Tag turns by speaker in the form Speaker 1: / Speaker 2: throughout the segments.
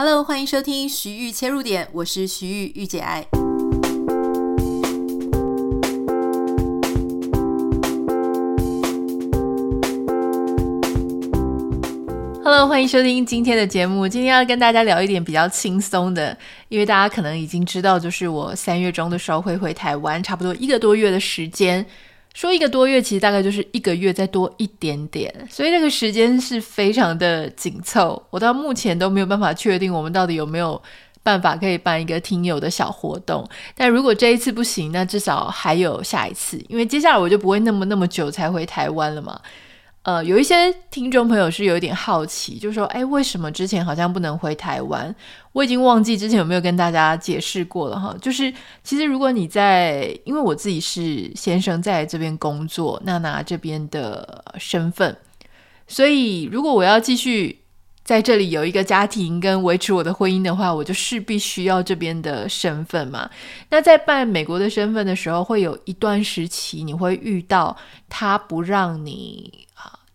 Speaker 1: Hello，欢迎收听徐玉切入点，我是徐豫御姐爱。Hello，欢迎收听今天的节目。今天要跟大家聊一点比较轻松的，因为大家可能已经知道，就是我三月中的时候会回台湾，差不多一个多月的时间。说一个多月，其实大概就是一个月再多一点点，所以那个时间是非常的紧凑。我到目前都没有办法确定我们到底有没有办法可以办一个听友的小活动。但如果这一次不行，那至少还有下一次，因为接下来我就不会那么那么久才回台湾了嘛。呃，有一些听众朋友是有一点好奇，就说，哎，为什么之前好像不能回台湾？我已经忘记之前有没有跟大家解释过了哈。就是其实如果你在，因为我自己是先生在这边工作，娜娜这边的身份，所以如果我要继续在这里有一个家庭跟维持我的婚姻的话，我就势必需要这边的身份嘛。那在办美国的身份的时候，会有一段时期你会遇到他不让你。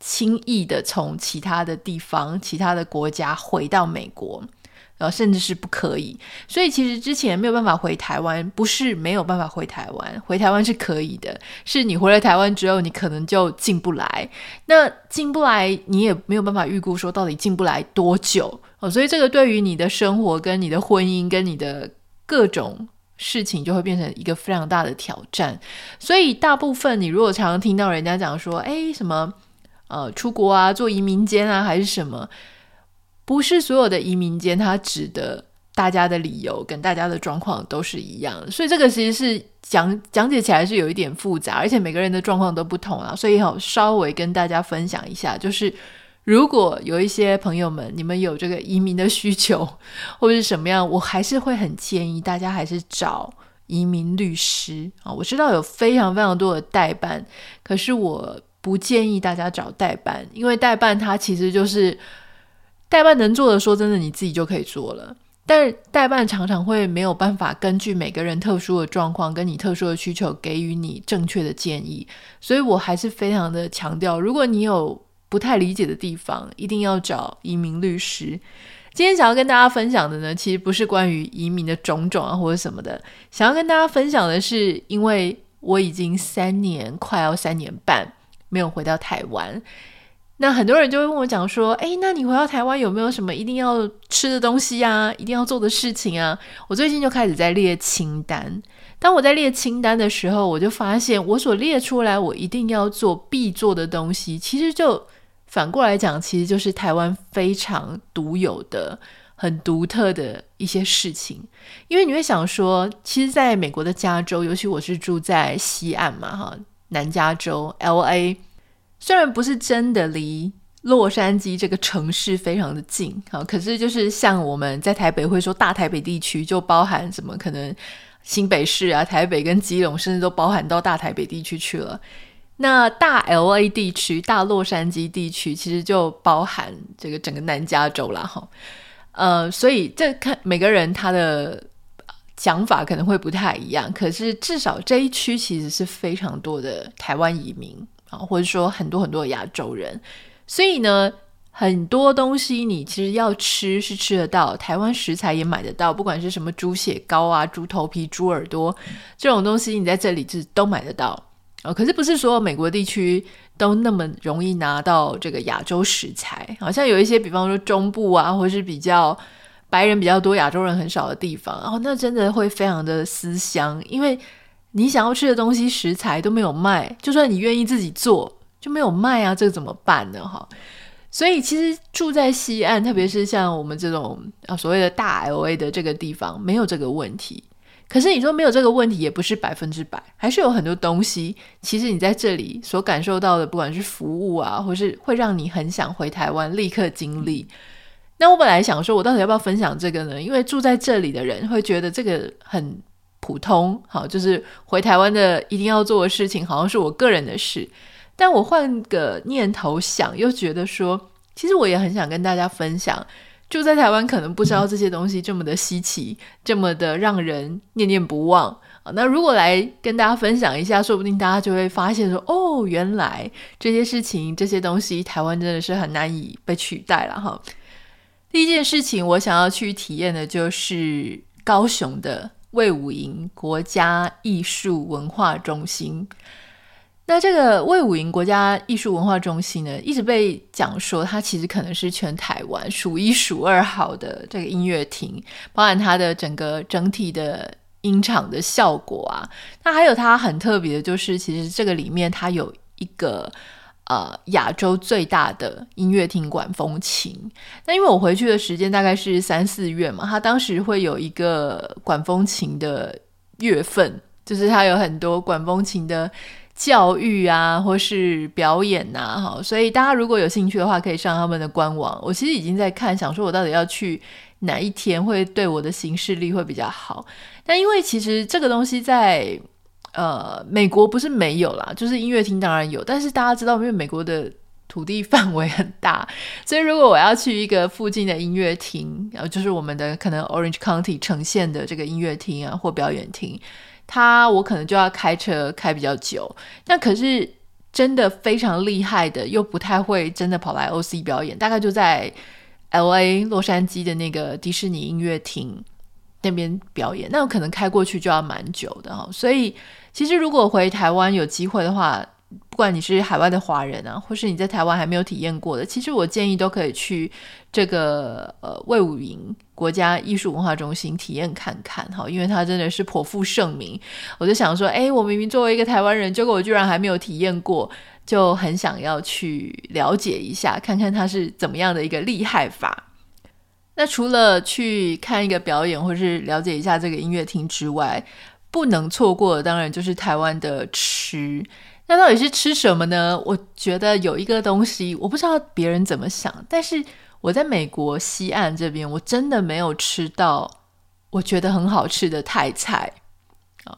Speaker 1: 轻易的从其他的地方、其他的国家回到美国，然后甚至是不可以。所以其实之前没有办法回台湾，不是没有办法回台湾，回台湾是可以的。是你回了台湾之后，你可能就进不来。那进不来，你也没有办法预估说到底进不来多久哦。所以这个对于你的生活、跟你的婚姻、跟你的各种事情，就会变成一个非常大的挑战。所以大部分你如果常常听到人家讲说，哎，什么？呃，出国啊，做移民监啊，还是什么？不是所有的移民监，它指的大家的理由跟大家的状况都是一样，所以这个其实是讲讲解起来是有一点复杂，而且每个人的状况都不同啊。所以好，稍微跟大家分享一下，就是如果有一些朋友们，你们有这个移民的需求或者是什么样，我还是会很建议大家还是找移民律师啊。我知道有非常非常多的代办，可是我。不建议大家找代办，因为代办它其实就是代办能做的，说真的，你自己就可以做了。但代办常常会没有办法根据每个人特殊的状况跟你特殊的需求给予你正确的建议，所以我还是非常的强调，如果你有不太理解的地方，一定要找移民律师。今天想要跟大家分享的呢，其实不是关于移民的种种啊或者什么的，想要跟大家分享的是，因为我已经三年，快要三年半。没有回到台湾，那很多人就会问我讲说：“诶，那你回到台湾有没有什么一定要吃的东西啊？一定要做的事情啊？”我最近就开始在列清单。当我在列清单的时候，我就发现我所列出来我一定要做必做的东西，其实就反过来讲，其实就是台湾非常独有的、很独特的一些事情。因为你会想说，其实在美国的加州，尤其我是住在西岸嘛，哈。南加州 LA 虽然不是真的离洛杉矶这个城市非常的近，好，可是就是像我们在台北会说大台北地区，就包含什么可能新北市啊、台北跟基隆，甚至都包含到大台北地区去了。那大 LA 地区、大洛杉矶地区，其实就包含这个整个南加州啦，哈。呃，所以这看每个人他的。讲法可能会不太一样，可是至少这一区其实是非常多的台湾移民啊，或者说很多很多的亚洲人，所以呢，很多东西你其实要吃是吃得到，台湾食材也买得到，不管是什么猪血糕啊、猪头皮、猪耳朵这种东西，你在这里是都买得到啊。可是不是所有美国地区都那么容易拿到这个亚洲食材，好像有一些，比方说中部啊，或是比较。白人比较多，亚洲人很少的地方，然后那真的会非常的思乡，因为你想要吃的东西食材都没有卖，就算你愿意自己做，就没有卖啊，这个怎么办呢？哈，所以其实住在西岸，特别是像我们这种啊所谓的大 LA 的这个地方，没有这个问题。可是你说没有这个问题，也不是百分之百，还是有很多东西，其实你在这里所感受到的，不管是服务啊，或是会让你很想回台湾立刻经历。那我本来想说，我到底要不要分享这个呢？因为住在这里的人会觉得这个很普通，好，就是回台湾的一定要做的事情，好像是我个人的事。但我换个念头想，又觉得说，其实我也很想跟大家分享，住在台湾可能不知道这些东西这么的稀奇，这么的让人念念不忘。那如果来跟大家分享一下，说不定大家就会发现说，哦，原来这些事情、这些东西，台湾真的是很难以被取代了哈。第一件事情，我想要去体验的就是高雄的魏武营国家艺术文化中心。那这个魏武营国家艺术文化中心呢，一直被讲说它其实可能是全台湾数一数二好的这个音乐厅，包含它的整个整体的音场的效果啊。那还有它很特别的就是，其实这个里面它有一个。呃，亚洲最大的音乐厅管风琴。那因为我回去的时间大概是三四月嘛，他当时会有一个管风琴的月份，就是他有很多管风琴的教育啊，或是表演呐，哈。所以大家如果有兴趣的话，可以上他们的官网。我其实已经在看，想说我到底要去哪一天会对我的行事力会比较好。但因为其实这个东西在。呃，美国不是没有啦，就是音乐厅当然有，但是大家知道，因为美国的土地范围很大，所以如果我要去一个附近的音乐厅，然后就是我们的可能 Orange County 呈现的这个音乐厅啊或表演厅，它我可能就要开车开比较久。那可是真的非常厉害的，又不太会真的跑来 OC 表演，大概就在 LA 洛杉矶的那个迪士尼音乐厅那边表演，那我可能开过去就要蛮久的哈，所以。其实，如果回台湾有机会的话，不管你是海外的华人啊，或是你在台湾还没有体验过的，其实我建议都可以去这个呃魏武营国家艺术文化中心体验看看哈，因为它真的是颇负盛名。我就想说，哎，我明明作为一个台湾人，结果我居然还没有体验过，就很想要去了解一下，看看它是怎么样的一个厉害法。那除了去看一个表演，或是了解一下这个音乐厅之外，不能错过的当然就是台湾的吃，那到底是吃什么呢？我觉得有一个东西，我不知道别人怎么想，但是我在美国西岸这边，我真的没有吃到我觉得很好吃的泰菜啊。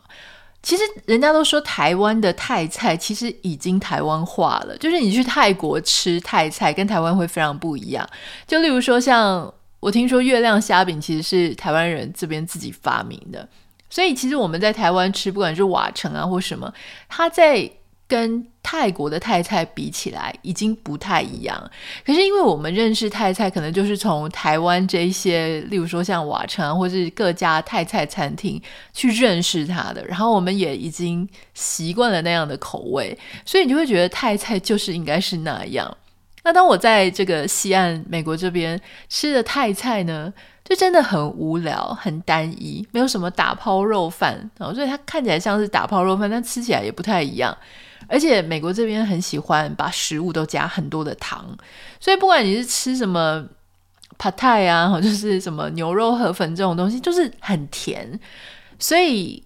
Speaker 1: 其实人家都说台湾的泰菜其实已经台湾化了，就是你去泰国吃泰菜跟台湾会非常不一样。就例如说，像我听说月亮虾饼其实是台湾人这边自己发明的。所以其实我们在台湾吃，不管是瓦城啊或什么，它在跟泰国的泰菜比起来，已经不太一样。可是因为我们认识泰菜，可能就是从台湾这一些，例如说像瓦城啊，或是各家泰菜餐厅去认识它的，然后我们也已经习惯了那样的口味，所以你就会觉得泰菜就是应该是那样。那当我在这个西岸美国这边吃的泰菜呢，就真的很无聊，很单一，没有什么打抛肉饭，哦，所以它看起来像是打抛肉饭，但吃起来也不太一样。而且美国这边很喜欢把食物都加很多的糖，所以不管你是吃什么 Pad Thai 啊，就是什么牛肉河粉这种东西，就是很甜。所以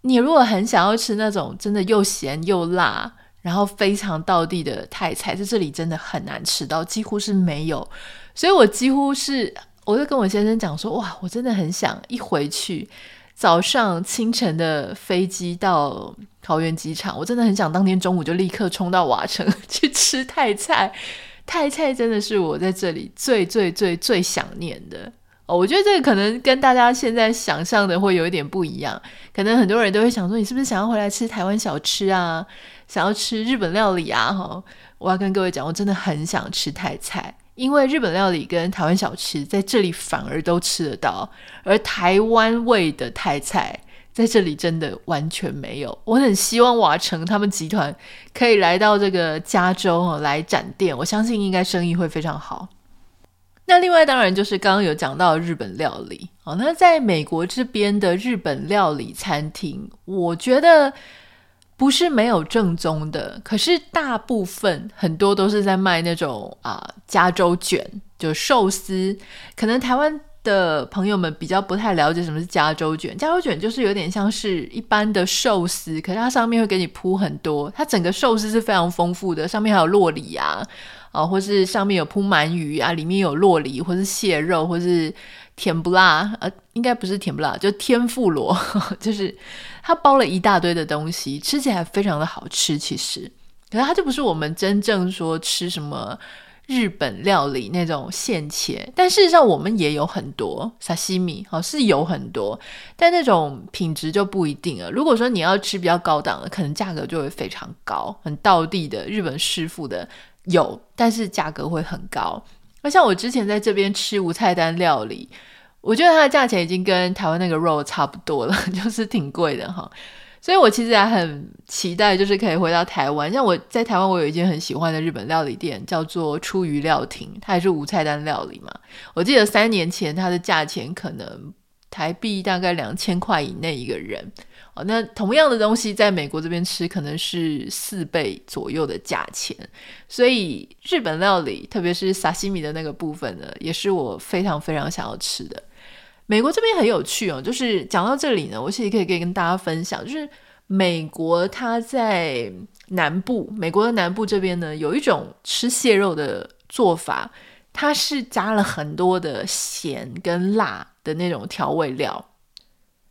Speaker 1: 你如果很想要吃那种真的又咸又辣，然后非常道地的泰菜，在这里真的很难吃到，几乎是没有。所以我几乎是。我就跟我先生讲说，哇，我真的很想一回去，早上清晨的飞机到桃园机场，我真的很想当天中午就立刻冲到瓦城 去吃泰菜。泰菜真的是我在这里最最最最想念的哦。我觉得这个可能跟大家现在想象的会有一点不一样，可能很多人都会想说，你是不是想要回来吃台湾小吃啊？想要吃日本料理啊？哈，我要跟各位讲，我真的很想吃泰菜。因为日本料理跟台湾小吃在这里反而都吃得到，而台湾味的泰菜在这里真的完全没有。我很希望瓦城他们集团可以来到这个加州来展店，我相信应该生意会非常好。那另外当然就是刚刚有讲到日本料理哦，那在美国这边的日本料理餐厅，我觉得。不是没有正宗的，可是大部分很多都是在卖那种啊、加州卷，就寿司。可能台湾的朋友们比较不太了解什么是加州卷。加州卷就是有点像是一般的寿司，可是它上面会给你铺很多，它整个寿司是非常丰富的，上面还有洛里啊，啊、或是上面有铺鳗鱼啊，里面有洛梨，或是蟹肉，或是。甜不辣，呃，应该不是甜不辣，就天妇罗，就是它包了一大堆的东西，吃起来非常的好吃。其实，可是它就不是我们真正说吃什么日本料理那种现切，但事实上我们也有很多沙西米，好是有很多，但那种品质就不一定了。如果说你要吃比较高档的，可能价格就会非常高，很道地的日本师傅的有，但是价格会很高。那像我之前在这边吃无菜单料理，我觉得它的价钱已经跟台湾那个肉差不多了，就是挺贵的哈。所以我其实还很期待，就是可以回到台湾。像我在台湾，我有一间很喜欢的日本料理店，叫做出鱼料亭，它也是无菜单料理嘛。我记得三年前它的价钱可能台币大概两千块以内一个人哦。那同样的东西在美国这边吃，可能是四倍左右的价钱。所以日本料理，特别是沙西米的那个部分呢，也是我非常非常想要吃的。美国这边很有趣哦，就是讲到这里呢，我其实可以可以跟大家分享，就是美国它在南部，美国的南部这边呢，有一种吃蟹肉的做法，它是加了很多的咸跟辣的那种调味料。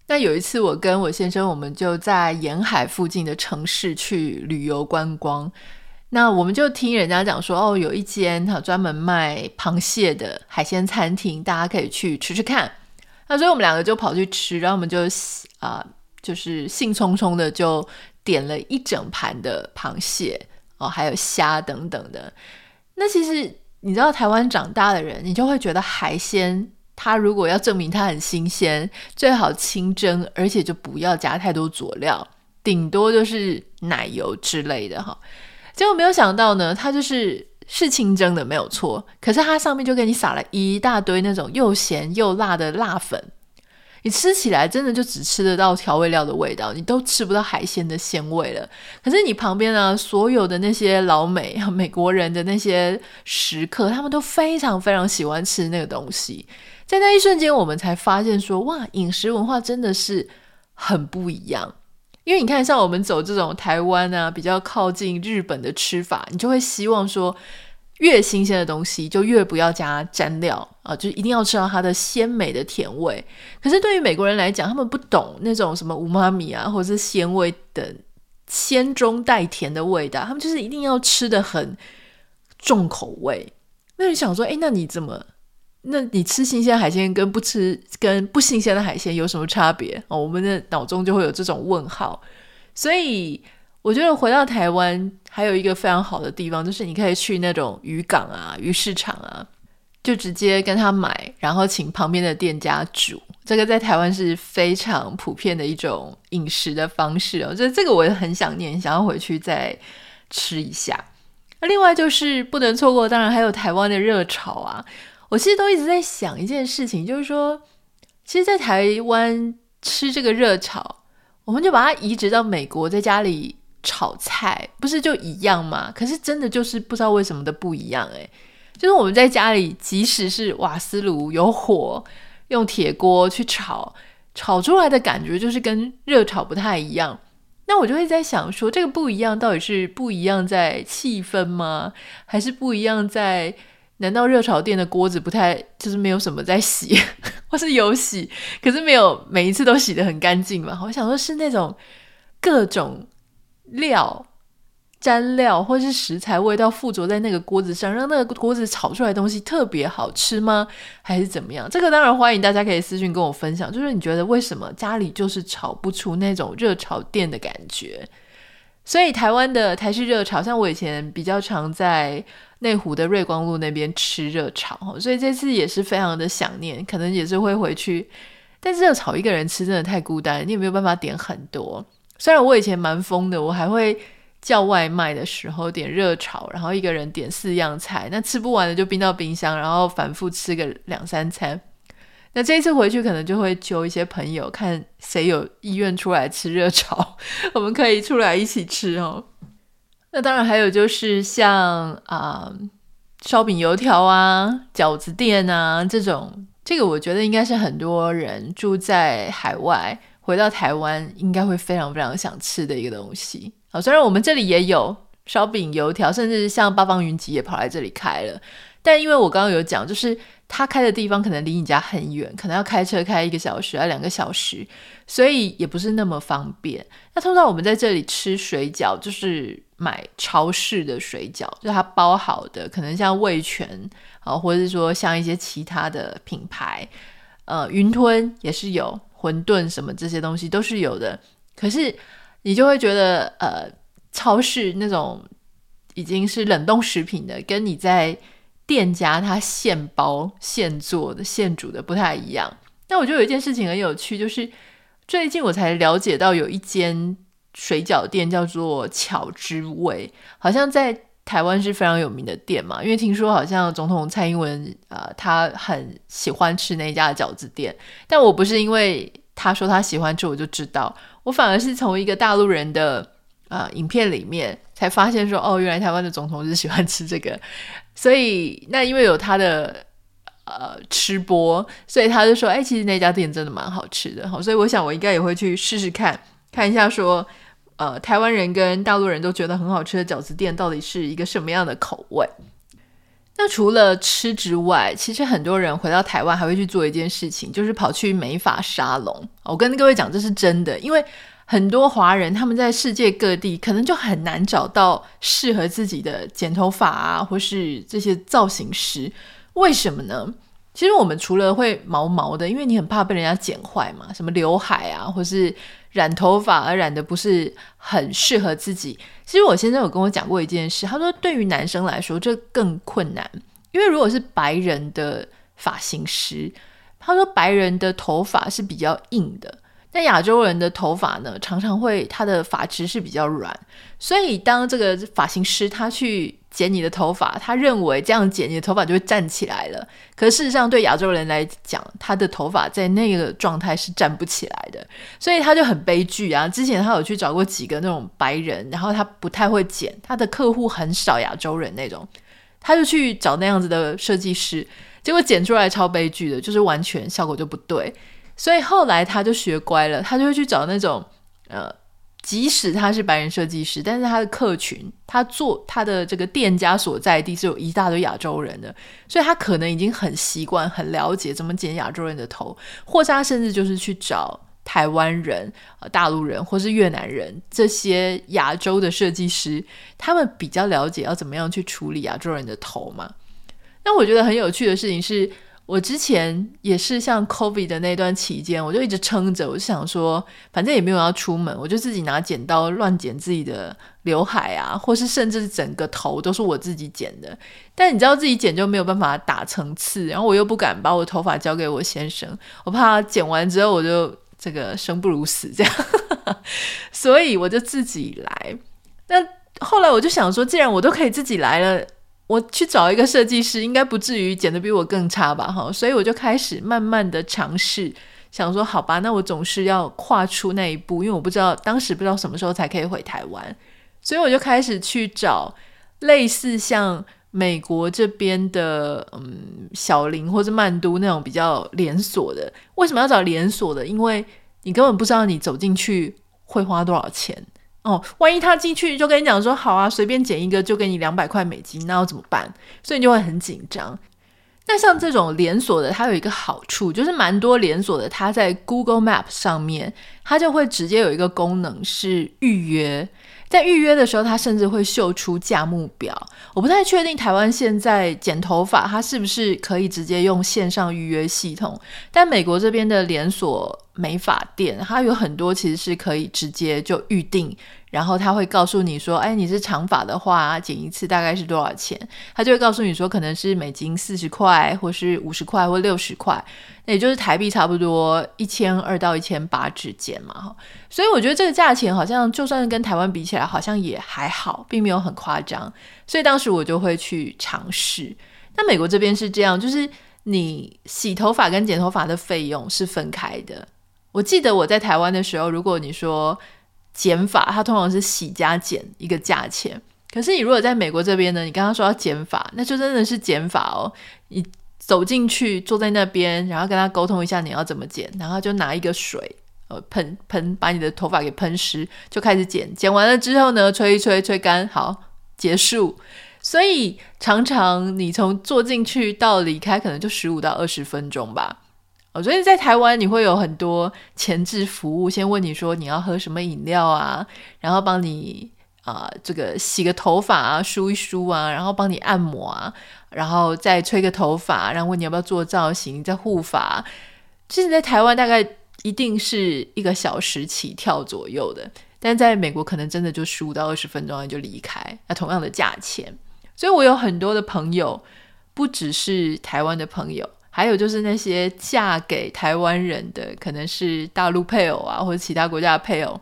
Speaker 1: 那有一次我跟我先生，我们就在沿海附近的城市去旅游观光，那我们就听人家讲说，哦，有一间哈专门卖螃蟹的海鲜餐厅，大家可以去吃吃看。那所以我们两个就跑去吃，然后我们就啊、就是兴冲冲的就点了一整盘的螃蟹哦，还有虾等等的。那其实你知道，台湾长大的人，你就会觉得海鲜，它如果要证明它很新鲜，最好清蒸，而且就不要加太多佐料，顶多就是奶油之类的哈。结果没有想到呢，它就是。是清蒸的没有错，可是它上面就给你撒了一大堆那种又咸又辣的辣粉，你吃起来真的就只吃得到调味料的味道，你都吃不到海鲜的鲜味了。可是你旁边呢，所有的那些老美 美国人的那些食客，他们都非常非常喜欢吃那个东西。在那一瞬间，我们才发现说，哇，饮食文化真的是很不一样。因为你看，像我们走这种台湾啊，比较靠近日本的吃法，你就会希望说，越新鲜的东西就越不要加蘸料啊，就一定要吃到它的鲜美的甜味。可是对于美国人来讲，他们不懂那种什么五妈米啊，或者是鲜味的鲜中带甜的味道，他们就是一定要吃的很重口味。那你想说，哎，那你怎么？那你吃新鲜海鲜跟不吃跟不新鲜的海鲜有什么差别？哦，我们的脑中就会有这种问号。所以我觉得回到台湾还有一个非常好的地方，就是你可以去那种渔港啊、鱼市场啊，就直接跟他买，然后请旁边的店家煮。这个在台湾是非常普遍的一种饮食的方式哦。就这个我也很想念，想要回去再吃一下。那另外就是不能错过，当然还有台湾的热炒啊。我其实都一直在想一件事情，就是说，其实，在台湾吃这个热炒，我们就把它移植到美国，在家里炒菜，不是就一样吗？可是真的就是不知道为什么的不一样，诶，就是我们在家里，即使是瓦斯炉有火，用铁锅去炒，炒出来的感觉就是跟热炒不太一样。那我就会在想说，这个不一样到底是不一样在气氛吗？还是不一样在？难道热炒店的锅子不太就是没有什么在洗，或是有洗，可是没有每一次都洗得很干净嘛？我想说，是那种各种料、蘸料或是食材味道附着在那个锅子上，让那个锅子炒出来的东西特别好吃吗？还是怎么样？这个当然欢迎大家可以私信跟我分享，就是你觉得为什么家里就是炒不出那种热炒店的感觉？所以台湾的台式热炒，像我以前比较常在内湖的瑞光路那边吃热炒，所以这次也是非常的想念，可能也是会回去。但是热炒一个人吃真的太孤单，你也没有办法点很多。虽然我以前蛮疯的，我还会叫外卖的时候点热炒，然后一个人点四样菜，那吃不完的就冰到冰箱，然后反复吃个两三餐。那这一次回去可能就会揪一些朋友，看谁有意愿出来吃热炒，我们可以出来一起吃哦。那当然还有就是像啊烧饼油条啊、饺子店啊这种，这个我觉得应该是很多人住在海外回到台湾应该会非常非常想吃的一个东西。好，虽然我们这里也有烧饼油条，甚至像八方云集也跑来这里开了，但因为我刚刚有讲，就是。他开的地方可能离你家很远，可能要开车开一个小时啊，两个小时，所以也不是那么方便。那通常我们在这里吃水饺，就是买超市的水饺，就是它包好的，可能像味全啊，或者是说像一些其他的品牌，呃，云吞也是有，馄饨什么这些东西都是有的。可是你就会觉得，呃，超市那种已经是冷冻食品的，跟你在店家他现包现做的现煮的不太一样。那我觉得有一件事情很有趣，就是最近我才了解到有一间水饺店叫做巧之味，好像在台湾是非常有名的店嘛。因为听说好像总统蔡英文啊、他很喜欢吃那家饺子店。但我不是因为他说他喜欢吃我就知道，我反而是从一个大陆人的、呃、影片里面才发现说，哦，原来台湾的总统是喜欢吃这个。所以那因为有他的呃吃播，所以他就说，哎，其实那家店真的蛮好吃的，好，所以我想我应该也会去试试看，看一下说，呃，台湾人跟大陆人都觉得很好吃的饺子店到底是一个什么样的口味。那除了吃之外，其实很多人回到台湾还会去做一件事情，就是跑去美发沙龙。我跟各位讲，这是真的，因为。很多华人他们在世界各地可能就很难找到适合自己的剪头发啊，或是这些造型师。为什么呢？其实我们除了会毛毛的，因为你很怕被人家剪坏嘛，什么刘海啊，或是染头发而染的不是很适合自己。其实我先生有跟我讲过一件事，他说对于男生来说这更困难，因为如果是白人的发型师，他说白人的头发是比较硬的。那亚洲人的头发呢，常常会他的发质是比较软，所以当这个发型师他去剪你的头发，他认为这样剪你的头发就会站起来了。可事实上，对亚洲人来讲，他的头发在那个状态是站不起来的，所以他就很悲剧啊。之前他有去找过几个那种白人，然后他不太会剪，他的客户很少亚洲人那种，他就去找那样子的设计师，结果剪出来超悲剧的，就是完全效果就不对。所以后来他就学乖了，他就会去找那种，呃，即使他是白人设计师，但是他的客群，他做他的这个店家所在地是有一大堆亚洲人的，所以他可能已经很习惯、很了解怎么剪亚洲人的头，或是他甚至就是去找台湾人、大陆人或是越南人这些亚洲的设计师，他们比较了解要怎么样去处理亚洲人的头嘛。那我觉得很有趣的事情是。我之前也是像 COVID 的那段期间，我就一直撑着，我就想说，反正也没有要出门，我就自己拿剪刀乱剪自己的刘海啊，或是甚至整个头都是我自己剪的。但你知道自己剪就没有办法打层次，然后我又不敢把我头发交给我先生，我怕剪完之后我就这个生不如死这样，所以我就自己来。那后来我就想说，既然我都可以自己来了。我去找一个设计师，应该不至于剪得比我更差吧？哈，所以我就开始慢慢的尝试，想说好吧，那我总是要跨出那一步，因为我不知道当时不知道什么时候才可以回台湾，所以我就开始去找类似像美国这边的，嗯，小林或者曼都那种比较连锁的。为什么要找连锁的？因为你根本不知道你走进去会花多少钱。哦，万一他进去就跟你讲说好啊，随便捡一个就给你两百块美金，那要怎么办？所以你就会很紧张。那像这种连锁的，它有一个好处，就是蛮多连锁的，它在 Google Map 上面，它就会直接有一个功能是预约。在预约的时候，他甚至会秀出价目表。我不太确定台湾现在剪头发，它是不是可以直接用线上预约系统？但美国这边的连锁美发店，它有很多其实是可以直接就预定。然后他会告诉你说：“哎，你是长发的话，剪一次大概是多少钱？”他就会告诉你说：“可能是美金四十块，或是五十块，或六十块，那也就是台币差不多一千二到一千八之间嘛。”，所以我觉得这个价钱好像就算是跟台湾比起来，好像也还好，并没有很夸张。所以当时我就会去尝试。那美国这边是这样，就是你洗头发跟剪头发的费用是分开的。我记得我在台湾的时候，如果你说剪发，它通常是洗加剪一个价钱。可是你如果在美国这边呢，你刚刚说要剪发，那就真的是剪发哦。你走进去，坐在那边，然后跟他沟通一下你要怎么剪，然后就拿一个水，呃，喷喷，把你的头发给喷湿，就开始剪。剪完了之后呢，吹一吹，吹干，好，结束。所以常常你从坐进去到离开，可能就十五到二十分钟吧。我觉得在台湾你会有很多前置服务，先问你说你要喝什么饮料啊，然后帮你啊、这个洗个头发啊，梳一梳啊，然后帮你按摩啊，然后再吹个头发，然后问你要不要做造型，再护发。其实，在台湾大概一定是一个小时起跳左右的，但在美国可能真的就十五到二十分钟就离开，那同样的价钱。所以我有很多的朋友。不只是台湾的朋友，还有就是那些嫁给台湾人的，可能是大陆配偶啊，或者其他国家的配偶，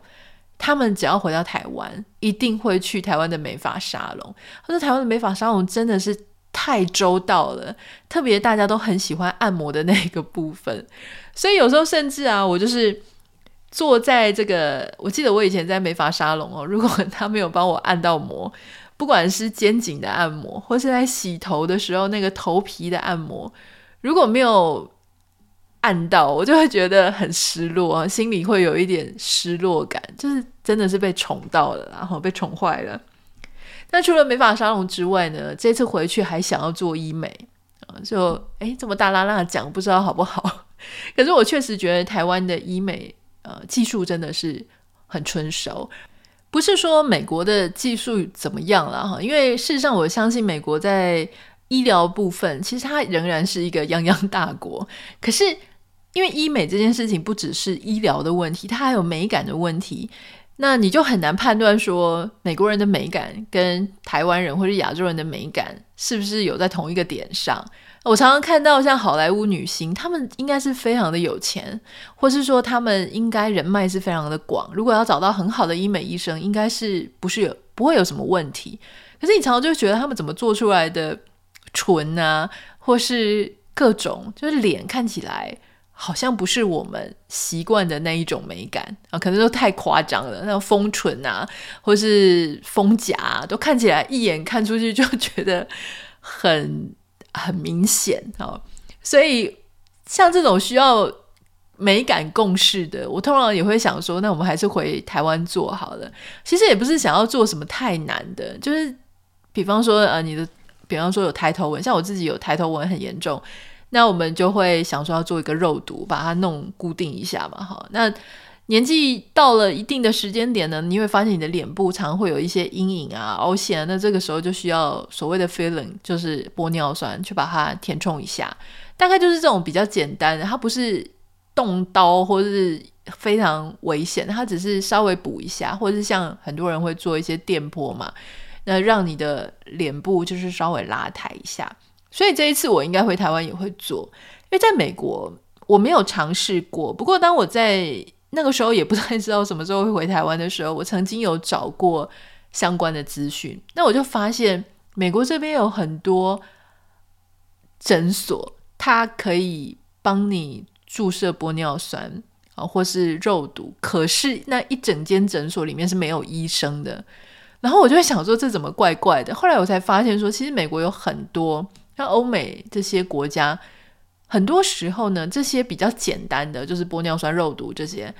Speaker 1: 他们只要回到台湾，一定会去台湾的美发沙龙。他说台湾的美发沙龙真的是太周到了，特别大家都很喜欢按摩的那个部分，所以有时候甚至啊，我就是。坐在这个，我记得我以前在美发沙龙哦，如果 他没有帮我按到摩，不管是肩颈的按摩，或是在洗头的时候那个头皮的按摩，如果没有按到，我就会觉得很失落，心里会有一点失落感，就是真的是被宠到了，然后被宠坏了。那除了美发沙龙之外呢，这次回去还想要做医美啊，就诶这么大啦啦讲，不知道好不好？可是我确实觉得台湾的医美。呃，技术真的是很纯熟，不是说美国的技术怎么样了哈，因为事实上我相信美国在医疗部分，其实它仍然是一个泱泱大国。可是因为医美这件事情不只是医疗的问题，它还有美感的问题，那你就很难判断说美国人的美感跟台湾人或者亚洲人的美感是不是有在同一个点上。我常常看到像好莱坞女星，她们应该是非常的有钱，或是说她们应该人脉是非常的广。如果要找到很好的医美医生，应该是不是有不会有什么问题。可是你常常就觉得他们怎么做出来的唇啊，或是各种就是脸看起来好像不是我们习惯的那一种美感啊，可能都太夸张了。那种丰唇啊，或是丰甲，都看起来一眼看出去就 觉得很。很明显啊，所以像这种需要美感共识的，我通常也会想说，那我们还是回台湾做好了。其实也不是想要做什么太难的，就是比方说呃，你的比方说有抬头纹，像我自己有抬头纹很严重，那我们就会想说要做一个肉毒，把它弄固定一下嘛，哈，那。年纪到了一定的时间点呢，你会发现你的脸部常会有一些阴影啊、凹陷啊，那这个时候就需要所谓的 filling，就是玻尿酸去把它填充一下。大概就是这种比较简单的，它不是动刀或是非常危险，它只是稍微补一下，或者是像很多人会做一些电波嘛，那让你的脸部就是稍微拉抬一下。所以这一次我应该回台湾也会做，因为在美国我没有尝试过。不过当我在那个时候也不太知道什么时候会回台湾的时候，我曾经有找过相关的资讯。那我就发现美国这边有很多诊所，它可以帮你注射玻尿酸啊，或是肉毒。可是那一整间诊所里面是没有医生的。然后我就会想说，这怎么怪怪的？后来我才发现说，其实美国有很多像欧美这些国家。很多时候呢，这些比较简单的，就是玻尿酸、肉毒这些，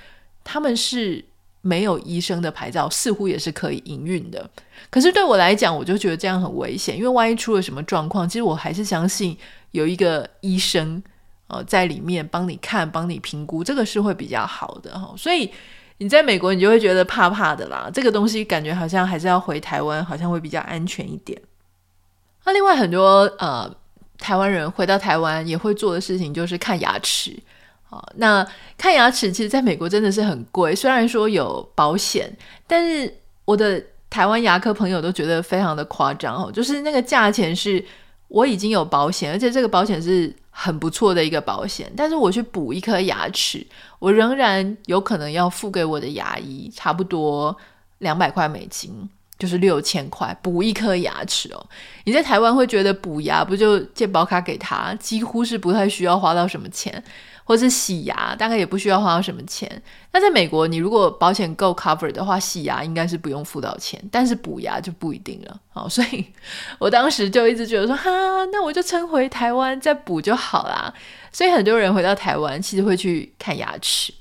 Speaker 1: 他们是没有医生的牌照，似乎也是可以营运的。可是对我来讲，我就觉得这样很危险，因为万一出了什么状况，其实我还是相信有一个医生呃在里面帮你看、帮你评估，这个是会比较好的哈。所以你在美国，你就会觉得怕怕的啦。这个东西感觉好像还是要回台湾，好像会比较安全一点。那另外很多呃。台湾人回到台湾也会做的事情就是看牙齿，啊，那看牙齿其实在美国真的是很贵。虽然说有保险，但是我的台湾牙科朋友都觉得非常的夸张哦，就是那个价钱是我已经有保险，而且这个保险是很不错的一个保险，但是我去补一颗牙齿，我仍然有可能要付给我的牙医差不多两百块美金。就是六千块补一颗牙齿哦，你在台湾会觉得补牙不就借保卡给他，几乎是不太需要花到什么钱，或是洗牙大概也不需要花到什么钱。那在美国，你如果保险够 cover 的话，洗牙应该是不用付到钱，但是补牙就不一定了。好，所以我当时就一直觉得说，哈，那我就撑回台湾再补就好啦。所以很多人回到台湾其实会去看牙齿。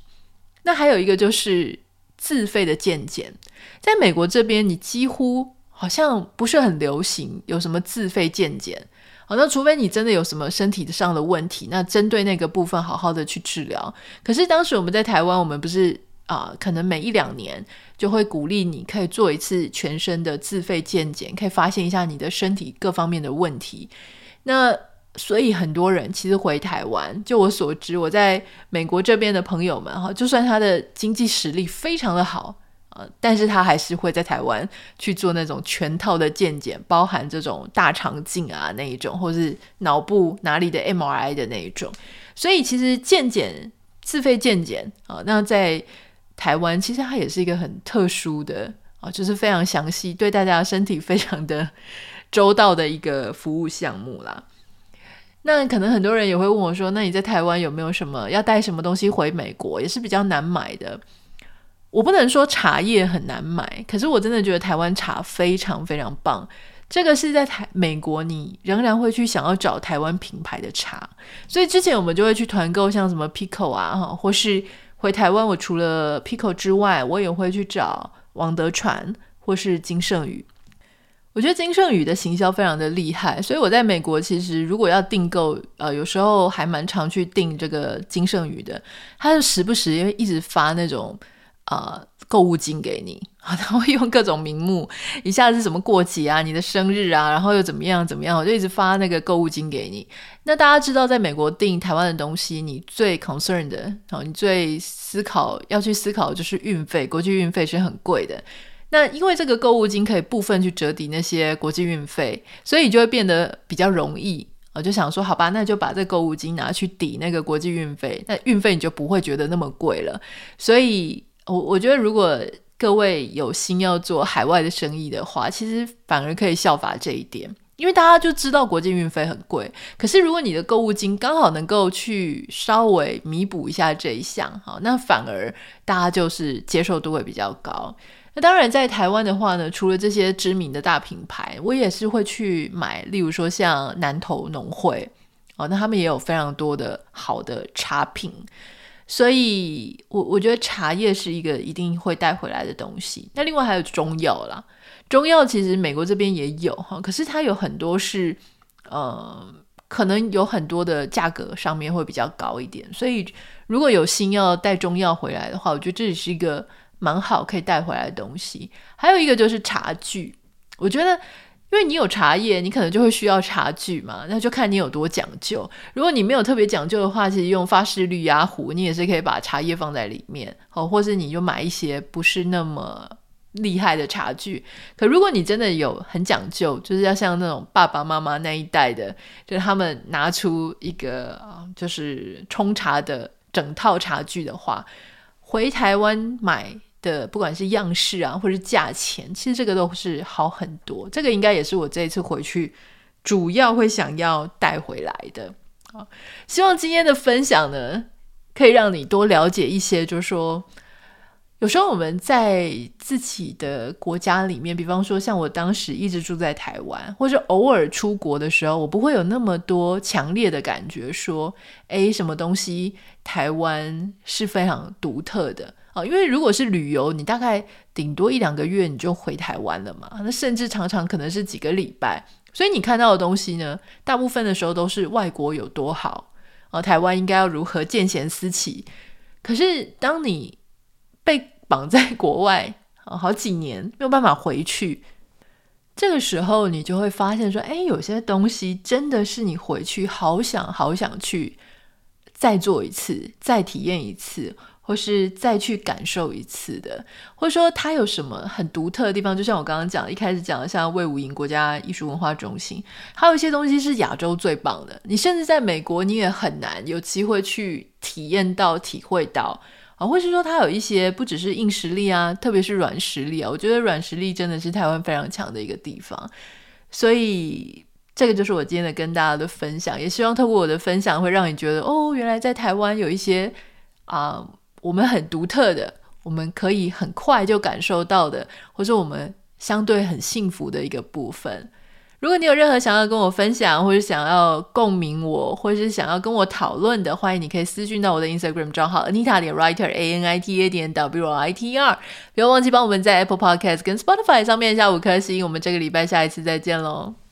Speaker 1: 那还有一个就是。自费的健检，在美国这边，你几乎好像不是很流行有什么自费健检。好，那除非你真的有什么身体上的问题，那针对那个部分好好的去治疗。可是当时我们在台湾，我们不是啊、可能每一两年就会鼓励你可以做一次全身的自费健检，可以发现一下你的身体各方面的问题。那所以很多人其实回台湾，就我所知，我在美国这边的朋友们哈，就算他的经济实力非常的好，呃，但是他还是会在台湾去做那种全套的健检，包含这种大肠镜啊那一种，或是脑部哪里的 MRI 的那一种。所以其实健检自费健检啊，那在台湾其实它也是一个很特殊的啊，就是非常详细，对大家身体非常的周到的一个服务项目啦。那可能很多人也会问我说，那你在台湾有没有什么要带什么东西回美国，也是比较难买的。我不能说茶叶很难买，可是我真的觉得台湾茶非常非常棒。这个是在台美国，你仍然会去想要找台湾品牌的茶，所以之前我们就会去团购，像什么 Pico 啊，或是回台湾，我除了 Pico 之外，我也会去找王德传或是金盛宇。我觉得金盛宇的行销非常的厉害，所以我在美国其实如果要订购，呃，有时候还蛮常去订这个金盛宇的，他就时不时因为一直发那种。啊、呃，购物金给你啊，他会用各种名目，一下子什么过节啊，你的生日啊，然后又怎么样怎么样，我就一直发那个购物金给你。那大家知道，在美国订台湾的东西，你最 concerned 的，啊，你最思考要去思考的就是运费，国际运费是很贵的。那因为这个购物金可以部分去折抵那些国际运费，所以就会变得比较容易。我就想说，好吧，那就把这购物金拿去抵那个国际运费，那运费你就不会觉得那么贵了。所以。我我觉得，如果各位有心要做海外的生意的话，其实反而可以效法这一点，因为大家就知道国际运费很贵。可是如果你的购物金刚好能够去稍微弥补一下这一项，哈，那反而大家就是接受度会比较高。那当然，在台湾的话呢，除了这些知名的大品牌，我也是会去买，例如说像南投农会，哦，那他们也有非常多的好的茶品。所以，我我觉得茶叶是一个一定会带回来的东西。那另外还有中药啦，中药其实美国这边也有哈，可是它有很多是，呃，可能有很多的价格上面会比较高一点。所以，如果有心要带中药回来的话，我觉得这也是一个蛮好可以带回来的东西。还有一个就是茶具，我觉得。因为你有茶叶，你可能就会需要茶具嘛，那就看你有多讲究。如果你没有特别讲究的话，其实用发式绿压壶，你也是可以把茶叶放在里面，哦，或是你就买一些不是那么厉害的茶具。可如果你真的有很讲究，就是要像那种爸爸妈妈那一代的，就是他们拿出一个就是冲茶的整套茶具的话，回台湾买。的不管是样式啊，或是价钱，其实这个都是好很多。这个应该也是我这一次回去主要会想要带回来的。好，希望今天的分享呢，可以让你多了解一些。就是说，有时候我们在自己的国家里面，比方说像我当时一直住在台湾，或者偶尔出国的时候，我不会有那么多强烈的感觉，说，诶，什么东西台湾是非常独特的。哦，因为如果是旅游，你大概顶多一两个月你就回台湾了嘛，那甚至常常可能是几个礼拜，所以你看到的东西呢，大部分的时候都是外国有多好，啊，台湾应该要如何见贤思齐。可是当你被绑在国外啊，好几年没有办法回去，这个时候你就会发现说，哎，有些东西真的是你回去好想好想去再做一次，再体验一次。或是再去感受一次的，或者说它有什么很独特的地方？就像我刚刚讲，一开始讲的，像魏武营国家艺术文化中心，还有一些东西是亚洲最棒的。你甚至在美国，你也很难有机会去体验到、体会到啊。或是说，它有一些不只是硬实力啊，特别是软实力啊。我觉得软实力真的是台湾非常强的一个地方。所以，这个就是我今天的跟大家的分享，也希望透过我的分享，会让你觉得哦，原来在台湾有一些啊。我们很独特的，我们可以很快就感受到的，或者我们相对很幸福的一个部分。如果你有任何想要跟我分享，或者想要共鸣我，或者是想要跟我讨论的，欢迎你可以私讯到我的 Instagram 账号 Anita 点 Writer A N I T A 点 W R I T R。不要忘记帮我们在 Apple Podcast 跟 Spotify 上面下五颗星。我们这个礼拜下一次再见喽。